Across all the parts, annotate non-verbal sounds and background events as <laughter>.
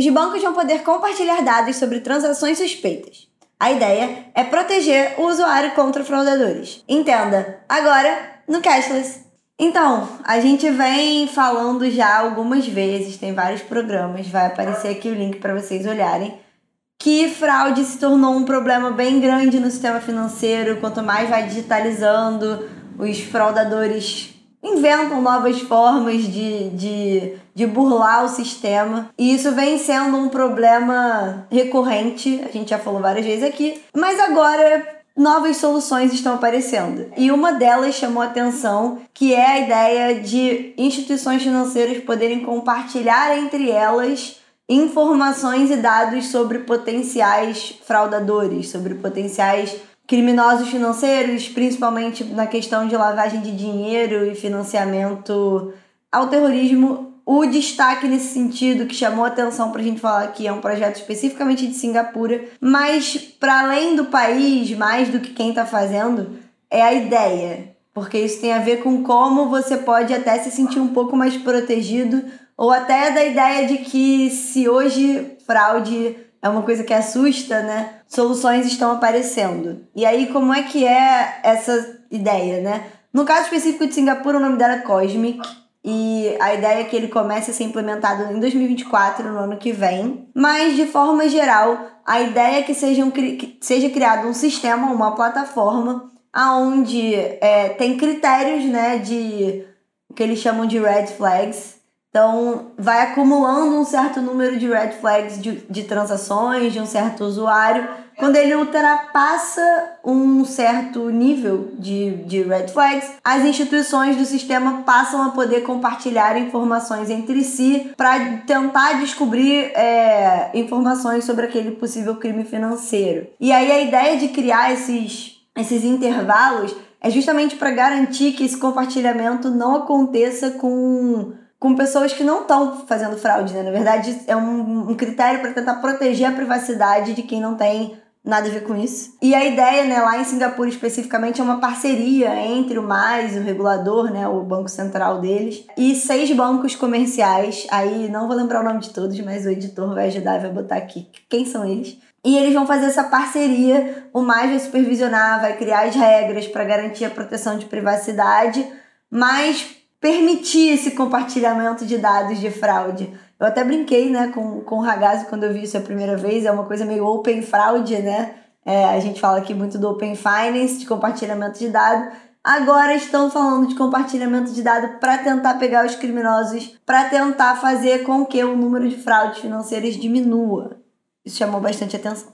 os bancos vão poder compartilhar dados sobre transações suspeitas. A ideia é proteger o usuário contra fraudadores. Entenda, agora no cashless. Então, a gente vem falando já algumas vezes, tem vários programas, vai aparecer aqui o link para vocês olharem, que fraude se tornou um problema bem grande no sistema financeiro. Quanto mais vai digitalizando, os fraudadores inventam novas formas de, de, de burlar o sistema. E isso vem sendo um problema recorrente, a gente já falou várias vezes aqui, mas agora novas soluções estão aparecendo. E uma delas chamou atenção, que é a ideia de instituições financeiras poderem compartilhar entre elas informações e dados sobre potenciais fraudadores, sobre potenciais criminosos financeiros, principalmente na questão de lavagem de dinheiro e financiamento ao terrorismo. O destaque nesse sentido que chamou atenção para a gente falar aqui é um projeto especificamente de Singapura, mas para além do país, mais do que quem está fazendo, é a ideia, porque isso tem a ver com como você pode até se sentir um pouco mais protegido, ou até da ideia de que se hoje fraude é uma coisa que assusta, né? Soluções estão aparecendo. E aí, como é que é essa ideia, né? No caso específico de Singapura, o nome dela é Cosmic. E a ideia é que ele comece a ser implementado em 2024, no ano que vem. Mas, de forma geral, a ideia é que seja, um, que seja criado um sistema, uma plataforma, onde é, tem critérios né, de o que eles chamam de red flags, então, vai acumulando um certo número de red flags de, de transações de um certo usuário. Quando ele ultrapassa um certo nível de, de red flags, as instituições do sistema passam a poder compartilhar informações entre si para tentar descobrir é, informações sobre aquele possível crime financeiro. E aí a ideia de criar esses, esses intervalos é justamente para garantir que esse compartilhamento não aconteça com com pessoas que não estão fazendo fraude, né? Na verdade, é um, um critério para tentar proteger a privacidade de quem não tem nada a ver com isso. E a ideia, né, lá em Singapura especificamente, é uma parceria entre o MAIS, o regulador, né, o banco central deles, e seis bancos comerciais. Aí não vou lembrar o nome de todos, mas o editor vai ajudar e vai botar aqui quem são eles. E eles vão fazer essa parceria, o MAIS vai supervisionar, vai criar as regras para garantir a proteção de privacidade, mas permitir esse compartilhamento de dados de fraude. Eu até brinquei né, com, com o Ragazzi quando eu vi isso a primeira vez, é uma coisa meio open fraude, né? É, a gente fala aqui muito do open finance, de compartilhamento de dados. Agora estão falando de compartilhamento de dados para tentar pegar os criminosos, para tentar fazer com que o número de fraudes financeiras diminua. Isso chamou bastante atenção.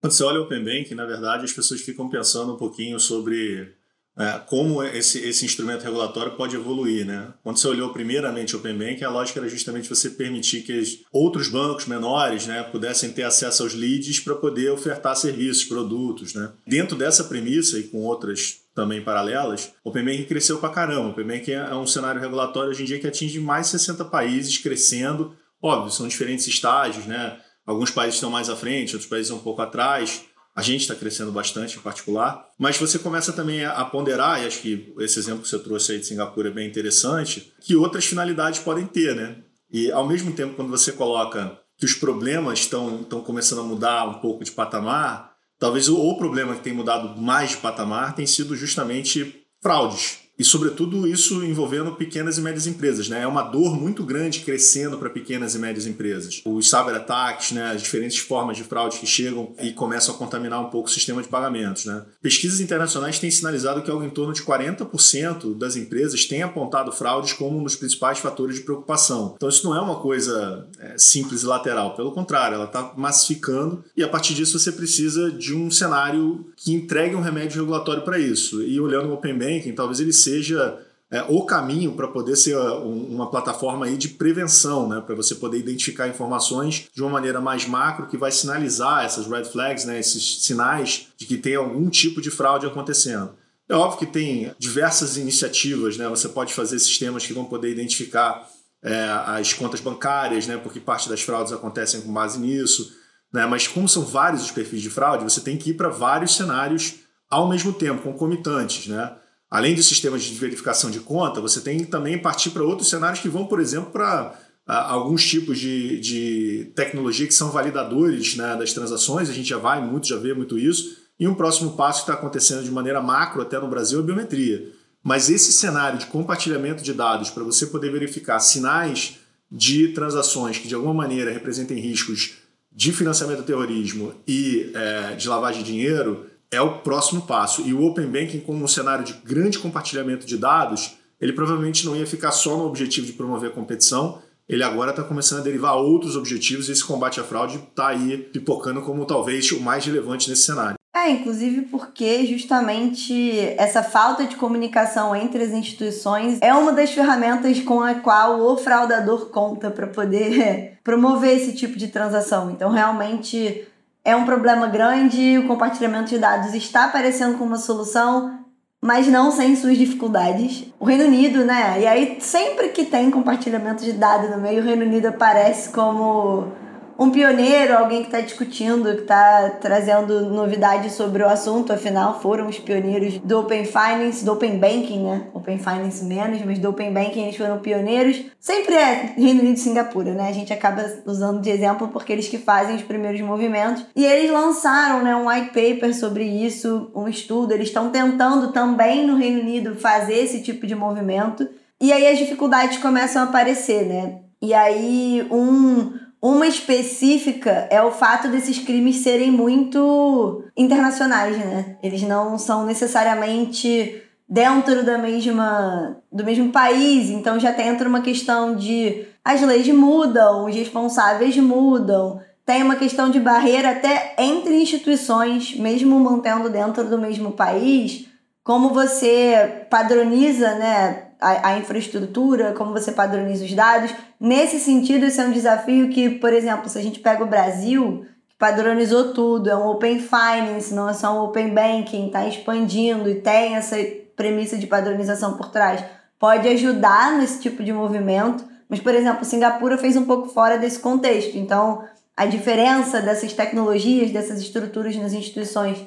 Quando você olha o Open Banking, na verdade, as pessoas ficam pensando um pouquinho sobre é, como esse, esse instrumento regulatório pode evoluir. Né? Quando você olhou primeiramente o Open Bank, a lógica era justamente você permitir que outros bancos menores né, pudessem ter acesso aos leads para poder ofertar serviços, produtos. Né? Dentro dessa premissa e com outras também paralelas, o Open Bank cresceu para caramba. O Open Bank é um cenário regulatório hoje em dia que atinge mais de 60 países, crescendo. Óbvio, são diferentes estágios, né? Alguns países estão mais à frente, outros países um pouco atrás. A gente está crescendo bastante em particular, mas você começa também a ponderar, e acho que esse exemplo que você trouxe aí de Singapura é bem interessante, que outras finalidades podem ter, né? E ao mesmo tempo, quando você coloca que os problemas estão, começando a mudar um pouco de patamar, talvez o, o problema que tem mudado mais de patamar tem sido justamente fraudes. E, sobretudo, isso envolvendo pequenas e médias empresas. Né? É uma dor muito grande crescendo para pequenas e médias empresas. Os cyberataques, né? as diferentes formas de fraude que chegam e começam a contaminar um pouco o sistema de pagamentos. Né? Pesquisas internacionais têm sinalizado que algo em torno de 40% das empresas têm apontado fraudes como um dos principais fatores de preocupação. Então, isso não é uma coisa é, simples e lateral. Pelo contrário, ela está massificando e, a partir disso, você precisa de um cenário que entregue um remédio regulatório para isso. E olhando o Open Banking, talvez ele seja é, o caminho para poder ser uh, uma plataforma aí de prevenção, né? para você poder identificar informações de uma maneira mais macro que vai sinalizar essas red flags, né? esses sinais de que tem algum tipo de fraude acontecendo. É óbvio que tem diversas iniciativas, né? você pode fazer sistemas que vão poder identificar é, as contas bancárias, né? porque parte das fraudes acontecem com base nisso, né? mas como são vários os perfis de fraude, você tem que ir para vários cenários ao mesmo tempo, concomitantes, né? Além dos sistemas de verificação de conta, você tem que também partir para outros cenários que vão, por exemplo, para alguns tipos de, de tecnologia que são validadores né, das transações, a gente já vai muito, já vê muito isso, e um próximo passo que está acontecendo de maneira macro até no Brasil é a biometria. Mas esse cenário de compartilhamento de dados para você poder verificar sinais de transações que de alguma maneira representem riscos de financiamento do terrorismo e é, de lavagem de dinheiro é o próximo passo. E o Open Banking, como um cenário de grande compartilhamento de dados, ele provavelmente não ia ficar só no objetivo de promover a competição, ele agora está começando a derivar outros objetivos e esse combate à fraude está aí pipocando como talvez o mais relevante nesse cenário. É, inclusive porque justamente essa falta de comunicação entre as instituições é uma das ferramentas com a qual o fraudador conta para poder <laughs> promover esse tipo de transação. Então, realmente é um problema grande, o compartilhamento de dados está aparecendo como uma solução, mas não sem suas dificuldades. O Reino Unido, né? E aí, sempre que tem compartilhamento de dados no meio, o Reino Unido aparece como um pioneiro, alguém que está discutindo, que está trazendo novidades sobre o assunto, afinal foram os pioneiros do Open Finance, do Open Banking, né? Open Finance menos, mas do Open Banking eles foram pioneiros. Sempre é Reino Unido e Singapura, né? A gente acaba usando de exemplo porque eles que fazem os primeiros movimentos. E eles lançaram né, um white paper sobre isso, um estudo. Eles estão tentando também no Reino Unido fazer esse tipo de movimento. E aí as dificuldades começam a aparecer, né? E aí um uma específica é o fato desses crimes serem muito internacionais, né? Eles não são necessariamente dentro da mesma do mesmo país, então já tem entra uma questão de as leis mudam, os responsáveis mudam, tem uma questão de barreira até entre instituições, mesmo mantendo dentro do mesmo país, como você padroniza, né, a, a, infraestrutura, como você padroniza os dados. Nesse sentido, isso é um desafio que, por exemplo, se a gente pega o Brasil, que padronizou tudo, é um Open Finance, não é só um Open Banking, está expandindo e tem essa premissa de padronização por trás, pode ajudar nesse tipo de movimento. Mas, por exemplo, Singapura fez um pouco fora desse contexto. Então, a diferença dessas tecnologias, dessas estruturas nas instituições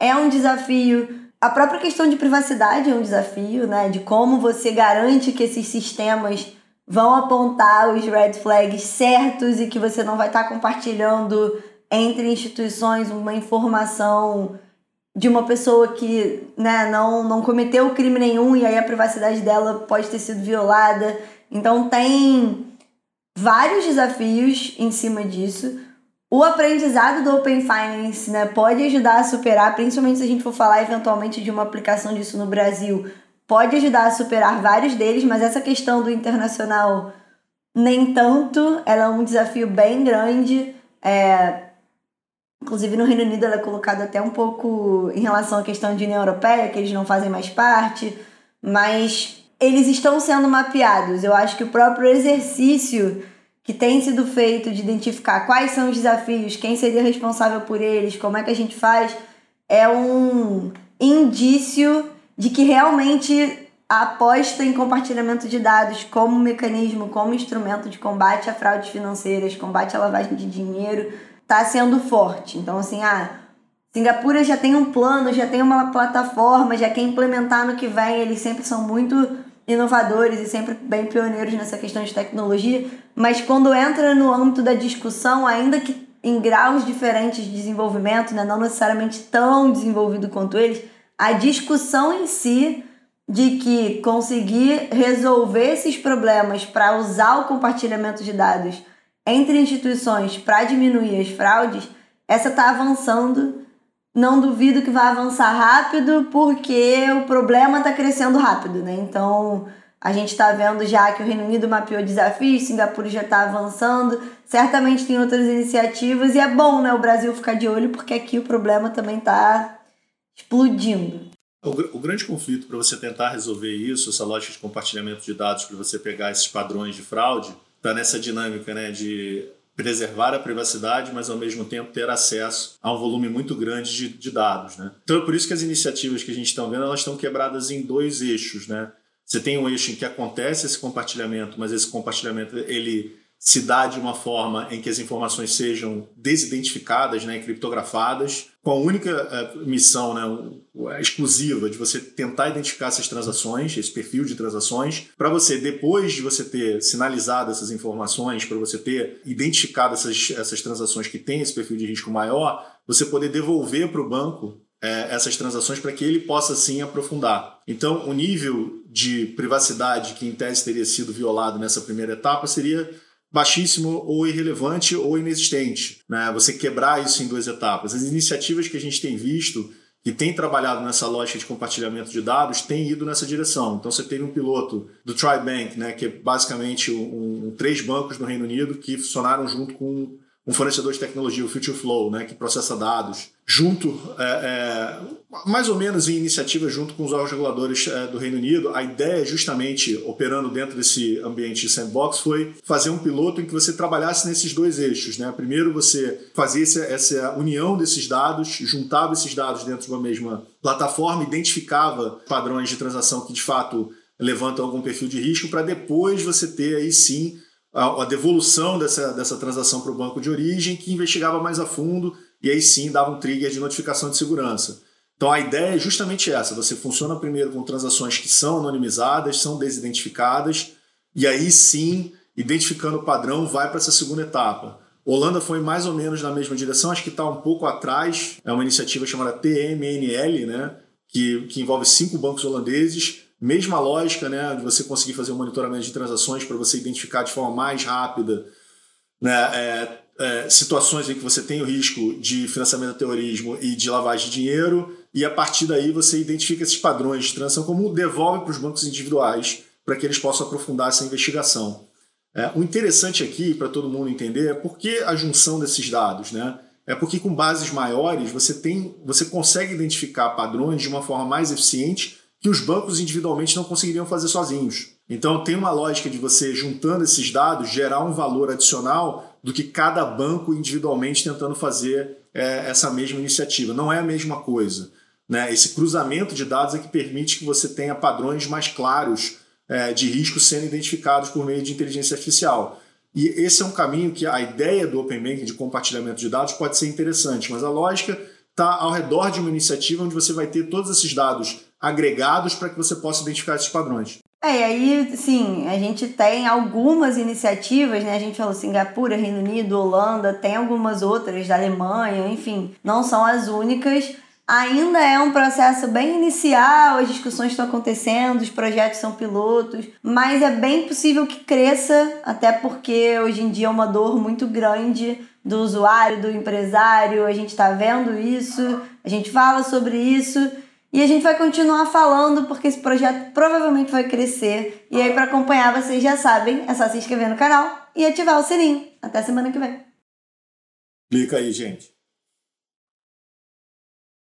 é um desafio a própria questão de privacidade é um desafio, né? De como você garante que esses sistemas vão apontar os red flags certos e que você não vai estar tá compartilhando entre instituições uma informação de uma pessoa que né, não, não cometeu crime nenhum e aí a privacidade dela pode ter sido violada. Então tem vários desafios em cima disso. O aprendizado do Open Finance né, pode ajudar a superar, principalmente se a gente for falar eventualmente de uma aplicação disso no Brasil, pode ajudar a superar vários deles, mas essa questão do internacional nem tanto, ela é um desafio bem grande. É, inclusive no Reino Unido ela é colocada até um pouco em relação à questão de União Europeia, que eles não fazem mais parte, mas eles estão sendo mapeados. Eu acho que o próprio exercício que tem sido feito de identificar quais são os desafios, quem seria responsável por eles, como é que a gente faz, é um indício de que realmente a aposta em compartilhamento de dados como mecanismo, como instrumento de combate a fraudes financeiras, combate à lavagem de dinheiro, está sendo forte. Então, assim, ah, Singapura já tem um plano, já tem uma plataforma, já quer implementar no que vem, eles sempre são muito inovadores e sempre bem pioneiros nessa questão de tecnologia, mas quando entra no âmbito da discussão, ainda que em graus diferentes de desenvolvimento, né, não necessariamente tão desenvolvido quanto eles, a discussão em si de que conseguir resolver esses problemas para usar o compartilhamento de dados entre instituições para diminuir as fraudes, essa está avançando não duvido que vai avançar rápido, porque o problema está crescendo rápido, né? Então, a gente está vendo já que o Reino Unido mapeou desafios, Singapura já está avançando, certamente tem outras iniciativas, e é bom, né, o Brasil ficar de olho, porque aqui o problema também está explodindo. O, o grande conflito para você tentar resolver isso, essa lógica de compartilhamento de dados, para você pegar esses padrões de fraude, está nessa dinâmica né, de preservar a privacidade, mas ao mesmo tempo ter acesso a um volume muito grande de, de dados. Né? Então é por isso que as iniciativas que a gente está vendo elas estão quebradas em dois eixos. Né? Você tem um eixo em que acontece esse compartilhamento, mas esse compartilhamento ele se dá de uma forma em que as informações sejam desidentificadas, né, criptografadas, com a única uh, missão né, exclusiva de você tentar identificar essas transações, esse perfil de transações, para você, depois de você ter sinalizado essas informações, para você ter identificado essas, essas transações que têm esse perfil de risco maior, você poder devolver para o banco é, essas transações para que ele possa sim aprofundar. Então, o nível de privacidade que em tese teria sido violado nessa primeira etapa seria baixíssimo ou irrelevante ou inexistente. Né? Você quebrar isso em duas etapas. As iniciativas que a gente tem visto que tem trabalhado nessa lógica de compartilhamento de dados tem ido nessa direção. Então você teve um piloto do TriBank, né, que é basicamente um, um, três bancos no Reino Unido que funcionaram junto com um fornecedor de tecnologia, o FutureFlow, né, que processa dados, junto, é, é, mais ou menos em iniciativa junto com os órgãos reguladores é, do Reino Unido. A ideia, justamente operando dentro desse ambiente de sandbox, foi fazer um piloto em que você trabalhasse nesses dois eixos. Né? Primeiro, você fazia essa, união desses dados, juntava esses dados dentro de uma mesma plataforma, identificava padrões de transação que de fato levantam algum perfil de risco, para depois você ter aí sim a, devolução dessa, dessa transação para o banco de origem, que investigava mais a fundo e aí sim dava um trigger de notificação de segurança. Então a ideia é justamente essa: você funciona primeiro com transações que são anonimizadas, são desidentificadas, e aí sim, identificando o padrão, vai para essa segunda etapa. Holanda foi mais ou menos na mesma direção, acho que está um pouco atrás. É uma iniciativa chamada TMNL, né, que, que envolve cinco bancos holandeses Mesma lógica, né, de você conseguir fazer um monitoramento de transações para você identificar de forma mais rápida né, é, é, situações em que você tem o risco de financiamento do terrorismo e de lavagem de dinheiro, e a partir daí você identifica esses padrões de transação como devolve para os bancos individuais para que eles possam aprofundar essa investigação. É, o interessante aqui, para todo mundo entender, é por que a junção desses dados. Né? É porque com bases maiores você, tem, você consegue identificar padrões de uma forma mais eficiente que os bancos individualmente não conseguiriam fazer sozinhos. Então tem uma lógica de você juntando esses dados gerar um valor adicional do que cada banco individualmente tentando fazer é, essa mesma iniciativa. Não é a mesma coisa. Né? Esse cruzamento de dados é que permite que você tenha padrões mais claros é, de risco sendo identificados por meio de inteligência artificial. E esse é um caminho que a ideia do Open Banking de compartilhamento de dados pode ser interessante, mas a lógica está ao redor de uma iniciativa onde você vai ter todos esses dados agregados para que você possa identificar esses padrões. É, e aí, sim, a gente tem algumas iniciativas, né? A gente falou Singapura, Reino Unido, Holanda, tem algumas outras, da Alemanha, enfim, não são as únicas. Ainda é um processo bem inicial, as discussões estão acontecendo, os projetos são pilotos, mas é bem possível que cresça, até porque hoje em dia é uma dor muito grande do usuário, do empresário, a gente está vendo isso, a gente fala sobre isso e a gente vai continuar falando porque esse projeto provavelmente vai crescer. E aí, para acompanhar, vocês já sabem, é só se inscrever no canal e ativar o sininho. Até semana que vem. Clica aí, gente.